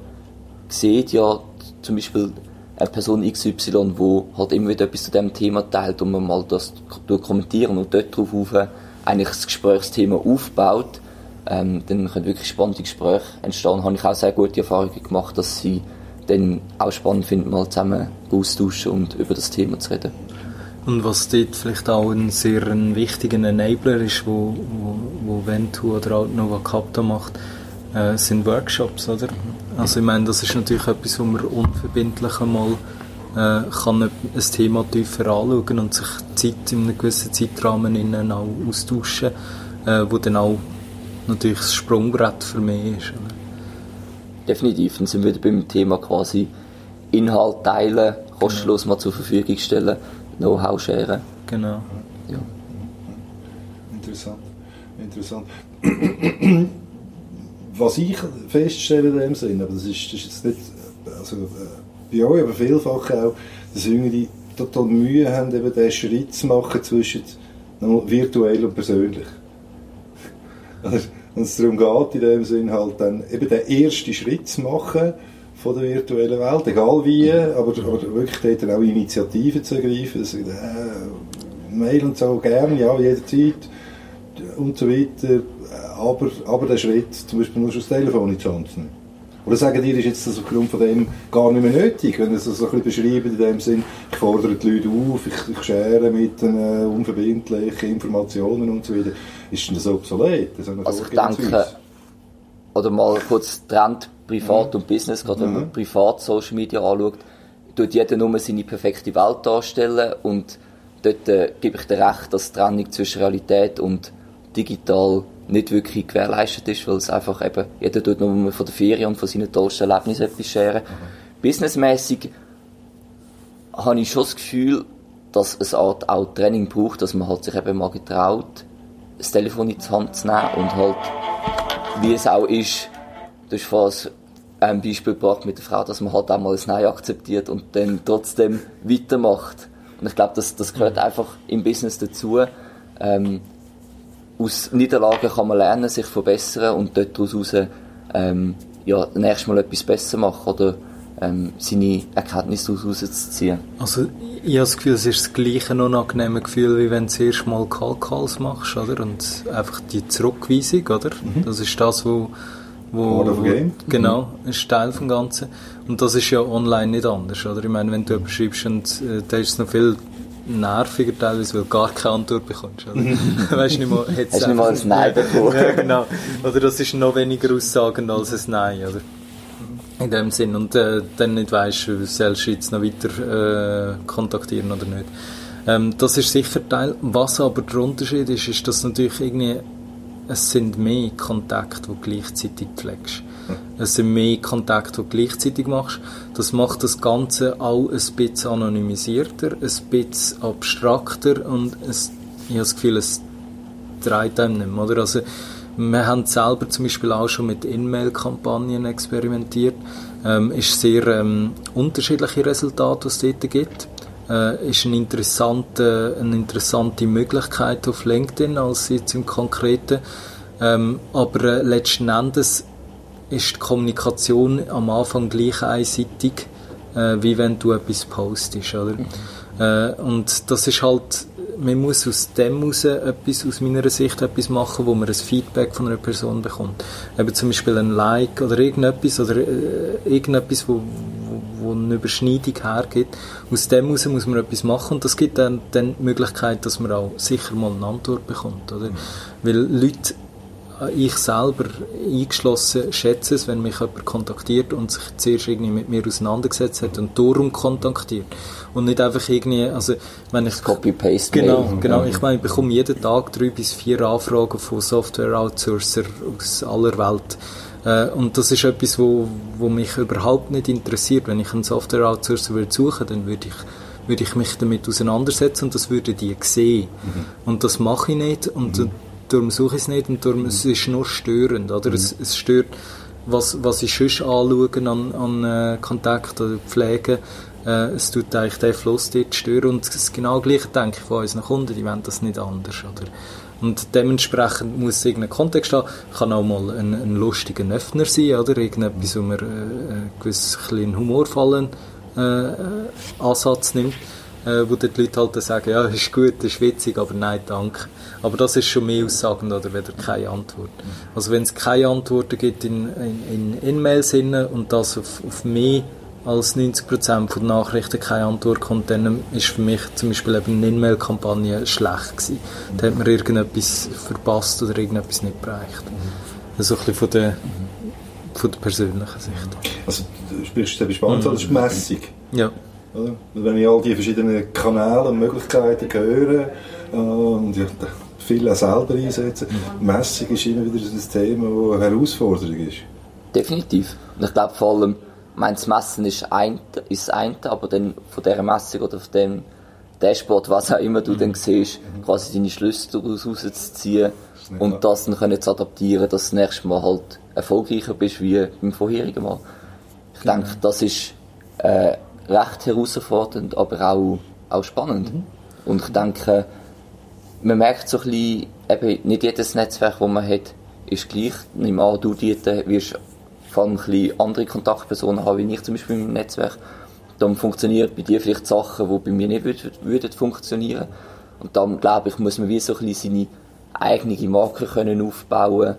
sieht ja zum Beispiel eine Person XY, die halt immer wieder etwas zu dem Thema teilt und man mal das kommentieren und dort drauf auf eigentlich das Gesprächsthema aufbaut, ähm, dann können wirklich spannende Gespräche entstehen. Habe ich auch sehr gute Erfahrungen gemacht, dass sie dann auch spannend finden, mal zusammen austauschen und über das Thema zu reden. Und was dort vielleicht auch ein sehr ein wichtiger Enabler ist, wo, wo, wo Ventu oder auch Nova Capta macht, äh, sind Workshops, oder? Also ich meine, das ist natürlich etwas, wo man unverbindlich einmal äh, kann ein Thema tiefer anschauen und sich Zeit in einem gewissen Zeitrahmen innen auch austauschen, äh, wo dann auch natürlich das Sprungbrett für mich ist. Oder? Definitiv, dann sind wir wieder beim Thema quasi Inhalt teilen, kostenlos mal zur Verfügung stellen, Know-how sharen. Genau. Ja. Interessant. Interessant. Was ich feststelle in dem Sinn, aber das ist, das ist jetzt nicht, also, äh, bei euch, aber vielfach auch, dass Jüngere total Mühe haben, eben diesen Schritt zu machen zwischen virtuell und persönlich. Wenn es darum geht, in dem Sinn halt dann eben den ersten Schritt zu machen von der virtuellen Welt, egal wie, aber, aber wirklich dort auch Initiativen zu ergreifen, also, äh, Mail und so gerne, ja, jederzeit und so weiter, aber, aber der Schritt, zum Beispiel nur schon das Telefon in die Hand nehmen. Oder sagen die, ist jetzt das aufgrund von dem gar nicht mehr nötig? Wenn Sie das so ein bisschen beschreiben, in dem Sinn, ich fordere die Leute auf, ich, ich schere mit äh, unverbindlichen Informationen und so weiter. Ist denn das obsolet? Das also ich denke, oder mal kurz Trend Privat mhm. und Business, gerade wenn man mhm. privat Social Media anschaut, tut jeder nur seine perfekte Welt darstellen und dort äh, gebe ich dir recht, dass die Trennung zwischen Realität und digital nicht wirklich gewährleistet ist, weil es einfach eben, jeder tut nur von der Ferien und von seinen tollsten Erlebnissen etwas scheren. Mhm. Businessmäßig habe ich schon das Gefühl, dass es Art auch Training braucht, dass man halt sich eben mal getraut, das Telefon in die Hand zu nehmen und halt, wie es auch ist, du hast vorhin ein Beispiel gebracht mit der Frau, dass man halt auch mal das Nein akzeptiert und dann trotzdem weitermacht. Und ich glaube, das, das gehört mhm. einfach im Business dazu. Ähm, aus Niederlagen kann man lernen, sich verbessern und dort daraus ähm, ja, nächstes Mal etwas besser machen oder ähm, seine Erkenntnisse daraus rauszuziehen. Also ich habe das Gefühl, es ist das gleiche unangenehme Gefühl, wie wenn du zuerst mal Kalkals machst, oder? Und einfach die Zurückweisung, oder? Mhm. Das ist das, wo wo, Game. Genau, ist Teil vom Ganzen. Und das ist ja online nicht anders, oder? Ich meine, wenn du jemanden schreibst und äh, da ist es noch viel nerviger teilweise, weil du gar keine Antwort bekommst. Oder? weißt nicht mal, Hast du nicht mal ein Nein bekommen? ja, genau. Oder das ist noch weniger aussagend als ein Nein, oder? In dem Sinn. Und äh, dann nicht weißt, sollst du jetzt noch weiter äh, kontaktieren oder nicht. Ähm, das ist sicher Teil. Was aber der Unterschied ist, ist, dass natürlich irgendwie es sind mehr Kontakte, die gleichzeitig pflegst. Es sind mehr Kontakte, die gleichzeitig machst. Das macht das Ganze auch ein bisschen anonymisierter, ein bisschen abstrakter und es, ich habe das Gefühl, es dreht einem nicht mehr. Oder? Also, wir haben selber zum Beispiel auch schon mit In-Mail-Kampagnen experimentiert. Ähm, ist sehr ähm, unterschiedliche Resultate, die es dort gibt. Äh, ist eine interessante, eine interessante Möglichkeit auf LinkedIn als jetzt im Konkreten. Ähm, aber äh, letzten Endes ist die Kommunikation am Anfang gleich einseitig, äh, wie wenn du etwas postest, oder? Mhm. Äh, und das ist halt man muss aus dem heraus etwas, aus meiner Sicht etwas machen, wo man ein Feedback von einer Person bekommt. Eben zum Beispiel ein Like oder irgendetwas, oder äh, irgendetwas, wo, wo, eine Überschneidung hergibt. Aus dem heraus muss man etwas machen und das gibt dann, dann die Möglichkeit, dass man auch sicher mal eine Antwort bekommt. Oder? Mhm. Weil Leute ich selber eingeschlossen schätze es, wenn mich jemand kontaktiert und sich zuerst irgendwie mit mir auseinandergesetzt hat und darum kontaktiert. Und nicht einfach irgendwie, also, wenn ich... Copy-Paste. Genau, genau. Ich meine, ich bekomme jeden Tag drei bis vier Anfragen von Software-Outsourcer aus aller Welt. Äh, und das ist etwas, wo, wo mich überhaupt nicht interessiert. Wenn ich einen Software-Outsourcer würde suchen, dann würde ich würde ich mich damit auseinandersetzen und das würde die sehen. Mhm. Und das mache ich nicht. Und mhm darum suche ich es nicht und darum, mhm. es ist nur störend, oder? Mhm. Es, es, stört, was, was ich sonst anschaue an, an äh, Kontakt oder Pflege, äh, es tut eigentlich den Fluss dort stören und das genau gleiche denke ich von unseren Kunden, die wollen das nicht anders, oder? Und dementsprechend muss irgendein Kontext haben. Kann auch mal ein, ein lustiger Öffner sein, oder? Irgendetwas, wo man äh, einen gewissen humorvollen äh, äh, Ansatz nimmt äh, wo die Leute halt sagen, ja, ist gut, ist witzig, aber nein, danke. Aber das ist schon mehr aussagend oder weder keine Antwort. Also wenn es keine Antworten gibt in, in, in E-Mails und das auf, auf mehr als 90% von Nachrichten keine Antwort kommt, dann ist für mich zum Beispiel eben eine E-Mail-Kampagne schlecht gewesen. Da hat man irgendetwas verpasst oder irgendetwas nicht bereicht. Also ein bisschen von der, von der persönlichen Sicht. Also du sprichst du spannend, mhm. das ist Messung. Ja. Oder? Wenn ich all die verschiedenen Kanäle und Möglichkeiten höre äh, und ja, viele auch selber einsetzen, mhm. Messung ist immer wieder ein Thema, das eine Herausforderung ist. Definitiv. Und ich glaube vor allem, mein das Messen ist, ein, ist das eine, aber dann von dieser Messung oder von dem Dashboard, was auch immer du mhm. dann siehst, quasi deine Schlüsse daraus rauszuziehen und das dann können zu adaptieren, dass du das nächste Mal halt erfolgreicher bist wie beim vorherigen Mal. Ich genau. denke, das ist äh, recht herausfordernd, aber auch, auch spannend. Mhm. Und ich denke, man merkt so ein bisschen, eben nicht jedes Netzwerk, das man hat, ist gleich. Nimm an, du dort wirst vor allem ein bisschen andere Kontaktpersonen haben, wie ich zum Beispiel im Netzwerk. Dann funktionieren bei dir vielleicht Sachen, die bei mir nicht würden, würden funktionieren. Und dann, glaube ich, muss man wie so ein bisschen seine eigene Marke können aufbauen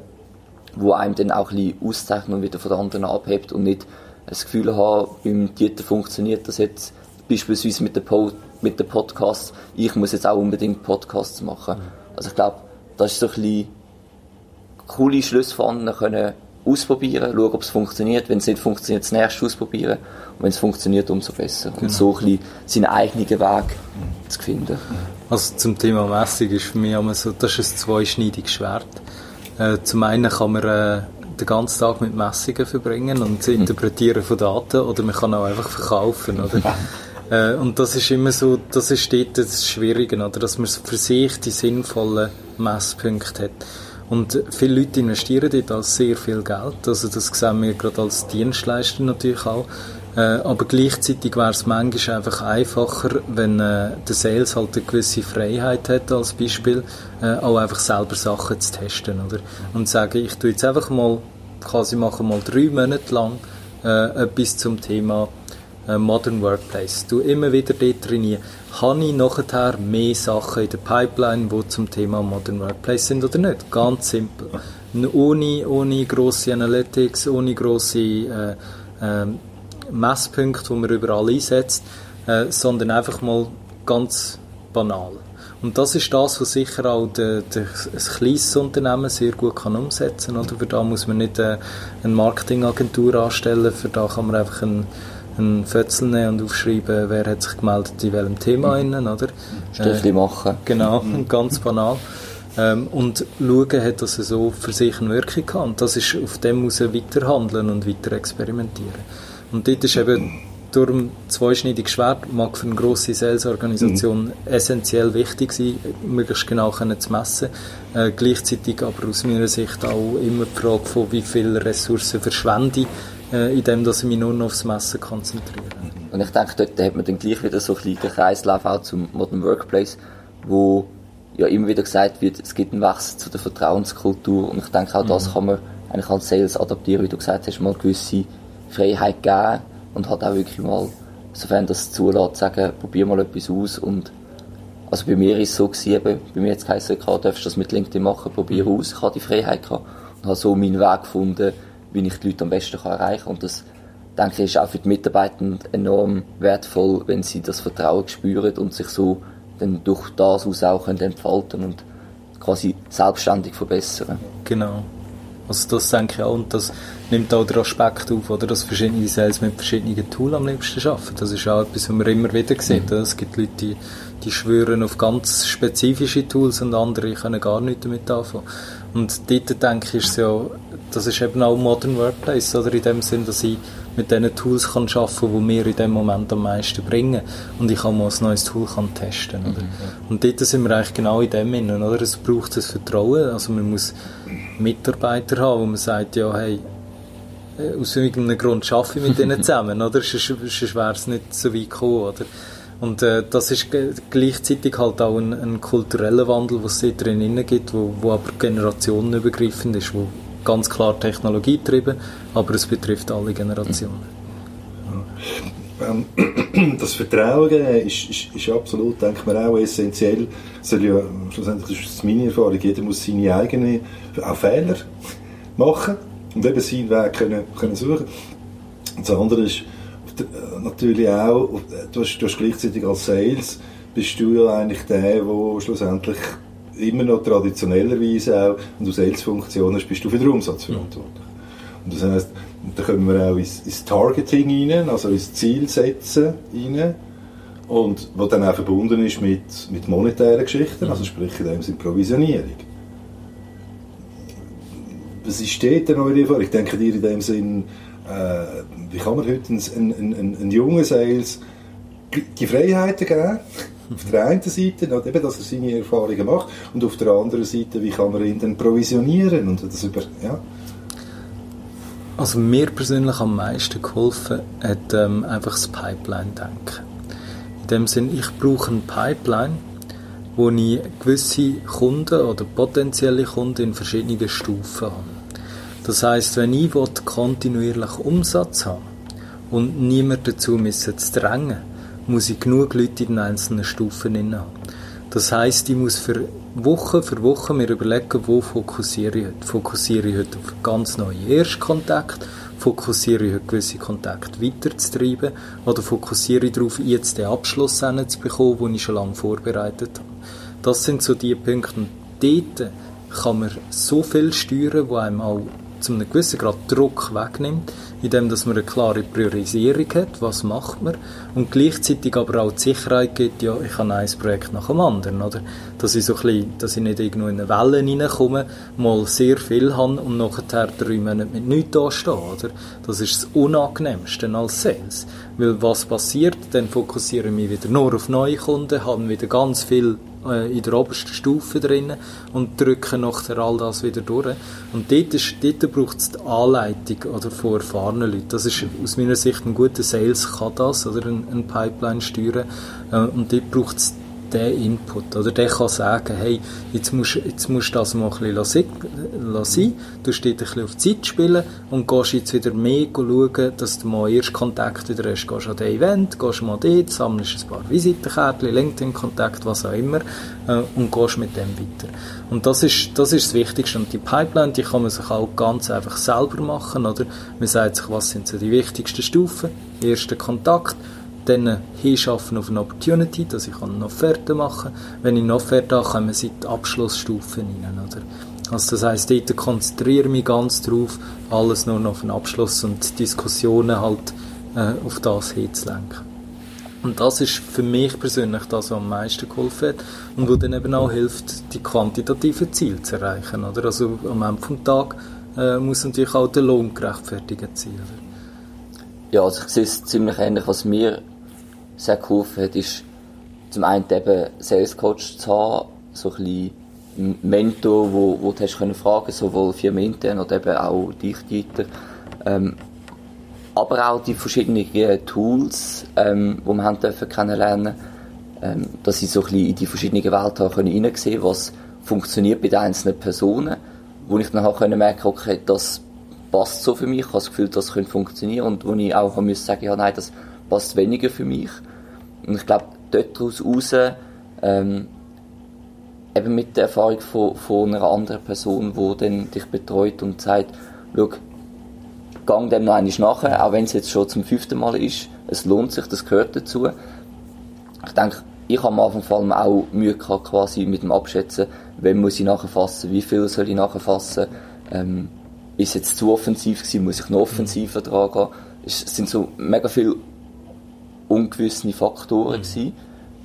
wo einem dann auch ein bisschen auszeichnet und wieder von den anderen abhebt und nicht das Gefühl habe, beim Dieter funktioniert das jetzt beispielsweise mit den, po mit den Podcasts, ich muss jetzt auch unbedingt Podcasts machen. Also ich glaube, das ist so ein bisschen coole Schlussfahnen können ausprobieren, schauen, ob es funktioniert. Wenn es nicht funktioniert, das nächste ausprobieren. Und wenn es funktioniert, umso besser. Genau. Und so ein bisschen seinen eigenen Weg zu finden. Also zum Thema Messung ist für mich immer so, das ist ein zweischneidiges Schwert. Äh, zum einen kann man äh, den ganzen Tag mit Messungen verbringen und das Interpretieren von Daten oder man kann auch einfach verkaufen, oder? äh, und das ist immer so, das ist dort das Schwierige, oder? Dass man für sich die sinnvollen Messpunkte hat. Und viele Leute investieren dort auch sehr viel Geld, also das sehen wir gerade als Dienstleister natürlich auch. Äh, aber gleichzeitig wäre es manchmal einfach einfacher, wenn äh, der Sales halt eine gewisse Freiheit hat, als Beispiel, äh, auch einfach selber Sachen zu testen, oder? Und sagen, ich tue jetzt einfach mal, quasi mache mal drei Monate lang äh, etwas zum Thema Modern Workplace. Du immer wieder dort trainieren. Habe ich nachher mehr Sachen in der Pipeline, die zum Thema Modern Workplace sind oder nicht? Ganz simpel. Ohne, ohne grosse Analytics, ohne grosse äh, ähm, Messpunkte, die man überall einsetzt, äh, sondern einfach mal ganz banal. Und das ist das, was sicher auch der, der, ein kleines Unternehmen sehr gut kann umsetzen kann. Für da muss man nicht äh, eine Marketingagentur anstellen, für da kann man einfach einen, einen Fötzel nehmen und aufschreiben, wer hat sich gemeldet in welchem Thema mhm. innen, oder? Strichli äh, machen. Genau, mhm. ganz banal. Ähm, und schauen, hat das so für sich eine Wirkung gehabt. Und das ist auf dem muss er weiterhandeln und weiter experimentieren. Und dort ist eben darum zweischneidiges Schwert mag für eine grosse Sales-Organisation mhm. essentiell wichtig sein, möglichst genau können zu messen. Äh, gleichzeitig aber aus meiner Sicht auch immer die Frage von wie viele Ressourcen verschwende ich, äh, indem dass ich mich nur noch aufs Messen konzentriere. Und ich denke, dort hat man dann gleich wieder so ein kleinen Kreislauf auch zum Modern Workplace, wo ja immer wieder gesagt wird, es gibt einen Wechsel zu der Vertrauenskultur und ich denke auch mhm. das kann man eigentlich als Sales adaptieren, wie du gesagt hast, mal gewisse Freiheit geben und hat auch wirklich mal, sofern das zulässt, sagen, probier mal etwas aus und also bei mir ist es so gewesen, bei mir jetzt geheißen, du darfst das mit LinkedIn machen, probier mhm. aus, ich habe die Freiheit gehabt und habe so meinen Weg gefunden, wie ich die Leute am besten kann erreichen kann und das denke ich ist auch für die Mitarbeiter enorm wertvoll, wenn sie das Vertrauen spüren und sich so dann durch das aus auch entfalten und quasi selbstständig verbessern. Genau. Also das denke ich auch und das nimmt auch den Aspekt auf, oder, dass verschiedene Sales mit verschiedenen Tools am liebsten arbeiten. Das ist auch etwas, was man immer wieder sieht. Mhm. Es gibt Leute, die, die schwören auf ganz spezifische Tools und andere können gar nichts damit anfangen. Und dort denke ich, ist ja, das ist eben auch Modern Workplace, oder in dem Sinn, dass ich mit diesen Tools kann arbeiten kann, die mir in dem Moment am meisten bringen und ich auch mal ein neues Tool kann testen kann. Mhm, Und dort sind wir eigentlich genau in dem Innen, oder? Es braucht das Vertrauen, also man muss Mitarbeiter haben, wo man sagt, ja, hey, äh, aus irgendeinem Grund arbeite ich mit denen zusammen, oder? Sonst, wäre es nicht so weit gekommen, oder? Und äh, das ist gleichzeitig halt auch ein, ein kultureller Wandel, was es drin gibt, wo, wo aber generationenübergreifend ist, wo ganz klar Technologie getrieben, aber es betrifft alle Generationen. Ähm, das Vertrauen ist, ist, ist absolut, denke ich auch essentiell. Soll ja, schlussendlich ist das meine Erfahrung, jeder muss seine eigenen auch Fehler machen und eben seinen Weg können, können suchen. Und das andere ist natürlich auch, du hast, du hast gleichzeitig als Sales, bist du ja eigentlich der, der schlussendlich immer noch traditionellerweise auch, wenn du Sales-Funktion hast, bist du für den Umsatz verantwortlich. Und das heisst, da kommen wir auch ins, ins Targeting rein, also ins Zielsetzen rein und was dann auch verbunden ist mit, mit monetären Geschichten, also sprich in dem Sinne Provisionierung. Was ist dort denn eure Erfahrung? Ich denke dir in dem Sinn, äh, wie kann man heute einen, einen, einen, einen jungen Sales die Freiheiten geben? Auf der einen Seite, eben, dass er seine Erfahrungen macht, und auf der anderen Seite, wie kann man ihn dann provisionieren? Und das über, ja. Also mir persönlich am meisten geholfen hat ähm, einfach das Pipeline-Denken. In dem Sinn, ich brauche eine Pipeline, wo ich gewisse Kunden oder potenzielle Kunden in verschiedenen Stufen habe. Das heißt, wenn ich kontinuierlich Umsatz haben und niemand dazu müssen zu drängen, muss ich genug Leute in den einzelnen Stufen haben. Das heißt, ich muss für Woche für Woche mir überlegen, wo fokussiere ich heute. Fokussiere ich heute auf ganz neue Erstkontakte? Fokussiere ich heute gewisse Kontakte weiterzutreiben? Oder fokussiere ich darauf, jetzt den Abschluss zu bekommen, den ich schon lange vorbereitet habe? Das sind so die Punkte. Und dort kann man so viel steuern, wo einem auch zu einem gewissen Grad Druck wegnimmt, indem dass man eine klare Priorisierung hat, was macht man, und gleichzeitig aber auch die Sicherheit gibt, ja, ich habe ein Projekt nach dem anderen, oder? Dass ich so ein bisschen, dass ich nicht irgendwo in eine Welle reinkomme, mal sehr viel habe und nachher drei Monate mit nichts da stehe, oder? Das ist das Unangenehmste als Sales. Weil was passiert, dann fokussiere ich mich wieder nur auf neue Kunden, habe wieder ganz viel äh, in der obersten Stufe drin und drücken nachher all das wieder durch. Und dort, ist, dort braucht es die Anleitung oder von erfahrenen Leuten. Das ist aus meiner Sicht ein guter Sales kann das, oder ein, ein Pipeline steuern. Äh, und dort braucht es der Input. Oder der kann sagen, hey, jetzt musst, jetzt musst du das mal ein bisschen sein, du stehst ein bisschen auf Zeit spielen und gehst jetzt wieder mehr schauen, dass du mal erst Kontakt wieder hast. Gehst an den Event, gehst mal dort, sammelst ein paar Visitenkärtchen, LinkedIn-Kontakt, was auch immer äh, und gehst mit dem weiter. Und das ist, das ist das Wichtigste. Und die Pipeline, die kann man sich auch ganz einfach selber machen, oder? Man sagt sich, was sind so die wichtigsten Stufen? Erster Kontakt, dann hinschaffen auf eine Opportunity, dass ich eine Offerte machen kann. Wenn ich eine Offerte habe, kommen sie in die Abschlussstufen rein, oder? Also das heisst, dort konzentriere ich mich ganz drauf, alles nur noch auf den Abschluss und Diskussionen halt äh, auf das hinzulenken. Und das ist für mich persönlich das, was am meisten geholfen hat und wo dann eben auch hilft, die quantitativen Ziele zu erreichen. Oder? Also am Ende des Tages äh, muss natürlich auch der Lohn gerechtfertigt sein. Ja, also ich sehe es ziemlich ähnlich. Was mir sehr geholfen hat, ist zum einen eben Sales Coach zu haben, so ein bisschen Mentor, wo, wo du hast können fragen, sowohl firmenintern oder eben auch dich, Dieter. Ähm, aber auch die verschiedenen Tools, ähm, die wir haben dürfen kennenlernen ähm, dass ich so ein bisschen in die verschiedenen Welten hineinsehen konnte, was funktioniert bei den einzelnen Personen, wo ich dann auch merken okay, das passt so für mich, ich habe das Gefühl, das könnte funktionieren und wo ich auch sagen, ja nein, das passt weniger für mich. Und ich glaube, daraus raus, ähm, eben mit der Erfahrung von, von einer anderen Person, die dich betreut und sagt, schau, gang dem noch einmal nachher, auch wenn es jetzt schon zum fünften Mal ist. Es lohnt sich, das gehört dazu. Ich denke, ich habe am Anfang vor allem auch Mühe gehabt, quasi mit dem Abschätzen, wann muss ich nachfassen, wie viel soll ich nachfassen. Ähm, ist jetzt zu offensiv gewesen, muss ich noch offensiver dran gehen. Es sind so mega viele ungewisse Faktoren mhm. gewesen,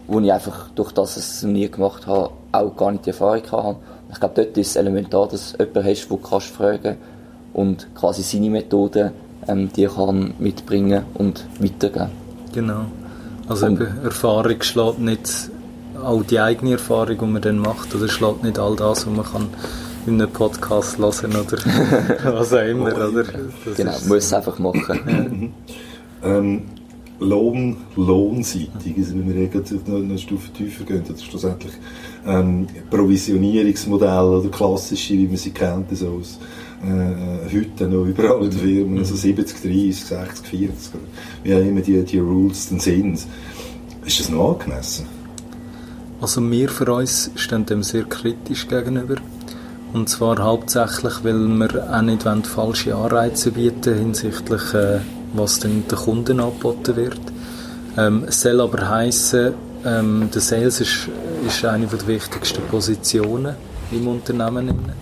wo ich einfach, durch das ich es nie gemacht habe, auch gar nicht die Erfahrung hatte. Ich glaube, dort ist es elementar, dass du jemanden hast, den du kannst fragen und quasi seine Methoden ähm, die kann mitbringen und weitergeben. Genau. Also und, Erfahrung schlägt nicht all die eigene Erfahrung, die man dann macht, oder schlägt nicht all das, was man kann in einem Podcast hören oder was auch immer, oder? Das genau, muss es einfach machen. Ähm, Lohn, lohnseitig, also wenn wir noch eine Stufe tiefer gehen, das ist schlussendlich ähm, Provisionierungsmodell oder klassische, wie man sie kennt, so aus äh, heute noch überall in den Firmen, also 70, 30, 60, 40, wie auch immer die, die Rules dann sind. Ist das noch angemessen? Also wir für uns stehen dem sehr kritisch gegenüber. Und zwar hauptsächlich, weil wir auch nicht falsche Anreize bieten hinsichtlich äh, was dann den Kunden angeboten wird. Ähm, es soll aber heissen, ähm, der Sales ist, ist eine der wichtigsten Positionen im Unternehmen.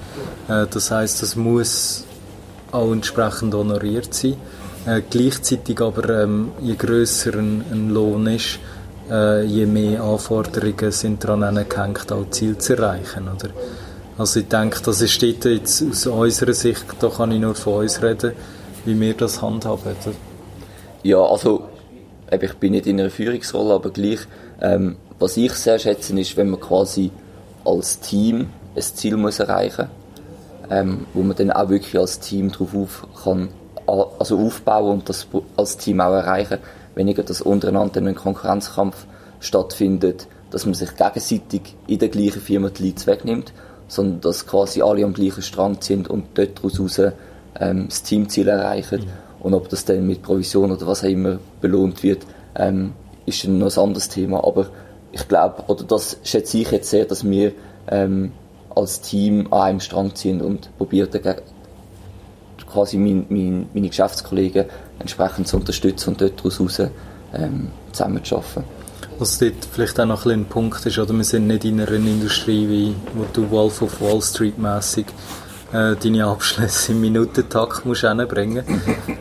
Äh, das heißt, das muss auch entsprechend honoriert sein. Äh, gleichzeitig aber, ähm, je grösser ein, ein Lohn ist, äh, je mehr Anforderungen sind daran angehängt, auch Ziel zu erreichen. Oder? Also ich denke, das ist jetzt aus unserer Sicht, da kann ich nur von uns reden, wie wir das handhaben. Ja, also ich bin nicht in einer Führungsrolle, aber gleich, ähm, was ich sehr schätze, ist, wenn man quasi als Team ein Ziel muss erreichen ähm, wo man dann auch wirklich als Team darauf auf kann, also aufbauen und das als Team auch erreichen, weniger, dass untereinander ein Konkurrenzkampf stattfindet, dass man sich gegenseitig in der gleichen Firma die Leads wegnimmt, sondern dass quasi alle am gleichen Strang sind und dort daraus ähm, das Teamziel erreichen. Mhm. Und ob das dann mit Provision oder was auch immer belohnt wird, ähm, ist dann noch ein anderes Thema. Aber ich glaube, oder das schätze ich jetzt sehr, dass wir ähm, als Team an einem Strang ziehen und probieren quasi mein, mein, meine Geschäftskollegen entsprechend zu unterstützen und dort daraus ähm, zusammen zu arbeiten. Was dort vielleicht auch noch ein, ein Punkt ist, oder wir sind nicht in einer Industrie wie wo du Wolf of Wall Street mäßig äh, deine Abschlüsse im Minutentakt musst hinbringen.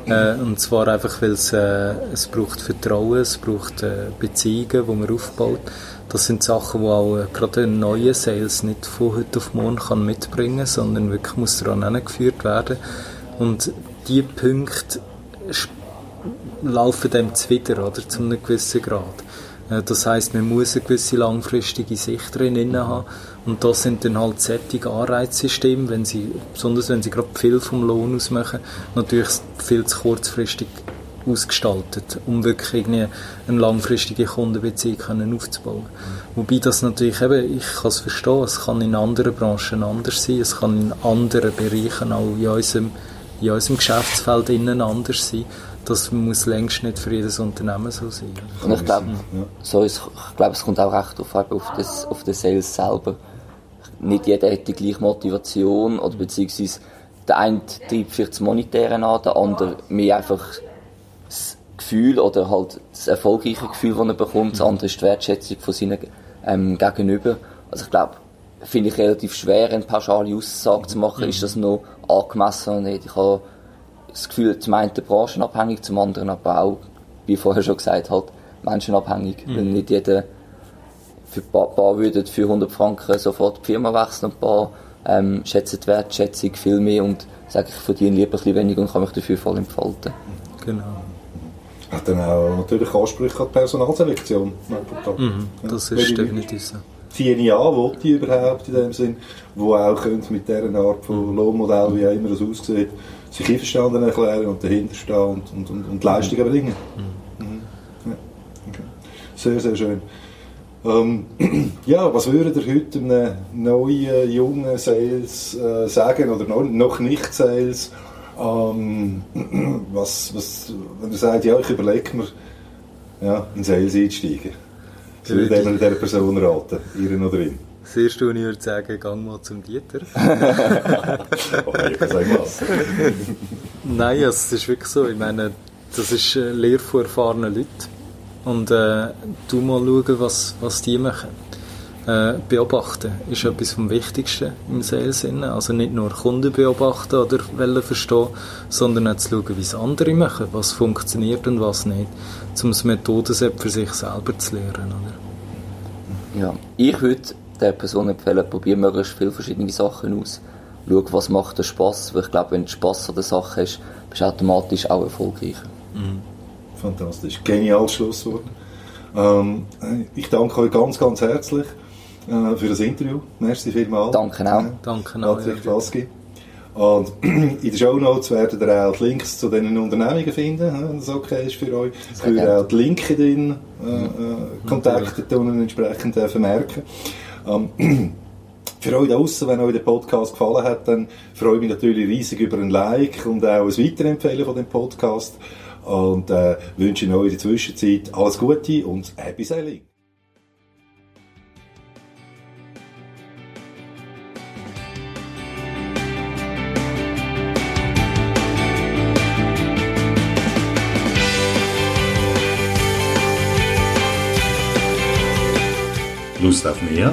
äh, und zwar einfach, weil es, äh, es braucht Vertrauen, es braucht äh, Beziehungen, die man aufbaut. Das sind Sachen, die auch äh, gerade ein neuer Sales nicht von heute auf morgen kann mitbringen sondern wirklich muss daran angeführt werden. Und diese Punkte laufen dem zuwider, oder, zu einem gewissen Grad. Äh, das heißt, man muss eine gewisse langfristige Sicht drin haben. Und das sind dann halt sättige Anreizsysteme, wenn sie, besonders wenn sie gerade viel vom Lohn ausmachen, natürlich viel zu kurzfristig ausgestaltet, um wirklich eine langfristige Kundenbeziehung können aufzubauen. Wobei das natürlich eben, ich kann es verstehen, es kann in anderen Branchen anders sein, es kann in anderen Bereichen auch in unserem, in unserem Geschäftsfeld innen anders sein. Das muss längst nicht für jedes Unternehmen so sein. Und ich glaube, so ist, ich glaube, es kommt auch recht auf, auf, das, auf den Sales selber. Nicht jeder hat die gleiche Motivation oder beziehungsweise der eine treibt vielleicht das Monetäre an, der andere mehr einfach das Gefühl oder halt das erfolgreiche Gefühl, das er bekommt. Das andere ist die Wertschätzung von seinen ähm, Gegenüber. Also ich glaube, finde ich relativ schwer, eine pauschale Aussage zu machen, mhm. ist das noch angemessen oder nicht. Ich habe das Gefühl, zum einen branchenabhängig, zum anderen aber auch, wie vorher schon gesagt, halt menschenabhängig. Mhm. Weil nicht jeder für ein paar, paar würde für 100 Franken sofort die Firma wechseln und ein paar ähm, schätzen die Wertschätzung viel mehr und sagen, ich verdiene lieber ein bisschen weniger und kann mich dafür voll entfalten. Genau. Hat dann auch natürlich Ansprüche an die Personalselektion. Mhm, das ist definitiv so. Ziehen ich an, will die überhaupt in dem Sinn, wo auch mit dieser Art von mhm. Lohnmodell, wie auch immer das aussieht, sich einverstanden erklären und dahinter stehen und, und, und, und Leistungen bringen. Mhm. Mhm. Ja. Okay. Sehr, sehr schön. Ähm, ja, was würde ihr heute einem neuen, jungen Sales äh, sagen oder noch, noch nicht Sales? Ähm, was, was, wenn er sagt, ja, ich überlege mir, ja, in Sales einsteigen. Was würde ihr dieser Person raten, ihren oder ihm? Das erste, was ich würde sagen, gang mal zum Dieter. okay, ich sagen was. Nein, also, es ist wirklich so. Ich meine, das ist eine Lehre von erfahrenen Leuten und äh, du mal schauen, was, was die machen. Äh, beobachten ist etwas vom Wichtigsten im Sales. Also nicht nur Kunden beobachten oder wollen verstehen, sondern auch zu schauen, wie es andere machen, was funktioniert und was nicht, um das Methodenset für sich selber zu lernen. Oder? Ja, ich würde der Person empfehlen, probiere möglichst viele verschiedene Sachen aus. Schau, was macht dir Spass, weil ich glaube, wenn du Spass an der Sache hast, bist du automatisch auch erfolgreicher. Mhm. Fantastisch. Geniales Schlusswort. Ähm, ich danke euch ganz, ganz herzlich äh, für das Interview. Merci vielmals. Danke auch. danke auch. Patrick Falski. Und in den Show Notes werdet ihr auch die Links zu diesen Unternehmungen finden, wenn das okay ist für euch. Sehr könnt ihr auch die LinkedIn-Kontakte äh, äh, entsprechend äh, vermerken. Ähm, für euch da draußen, wenn euch der Podcast gefallen hat, dann freue ich mich natürlich riesig über ein Like und auch ein Weiterempfehlen von dem Podcast und äh, wünsche Ihnen in der Zwischenzeit alles Gute und Happy Sailing. Lust auf mehr?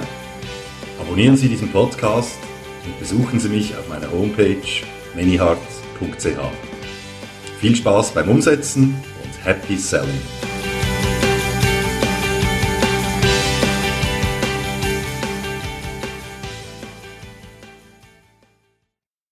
Abonnieren Sie diesen Podcast und besuchen Sie mich auf meiner Homepage manyheart.ch. Viel Spaß beim Umsetzen und Happy Selling!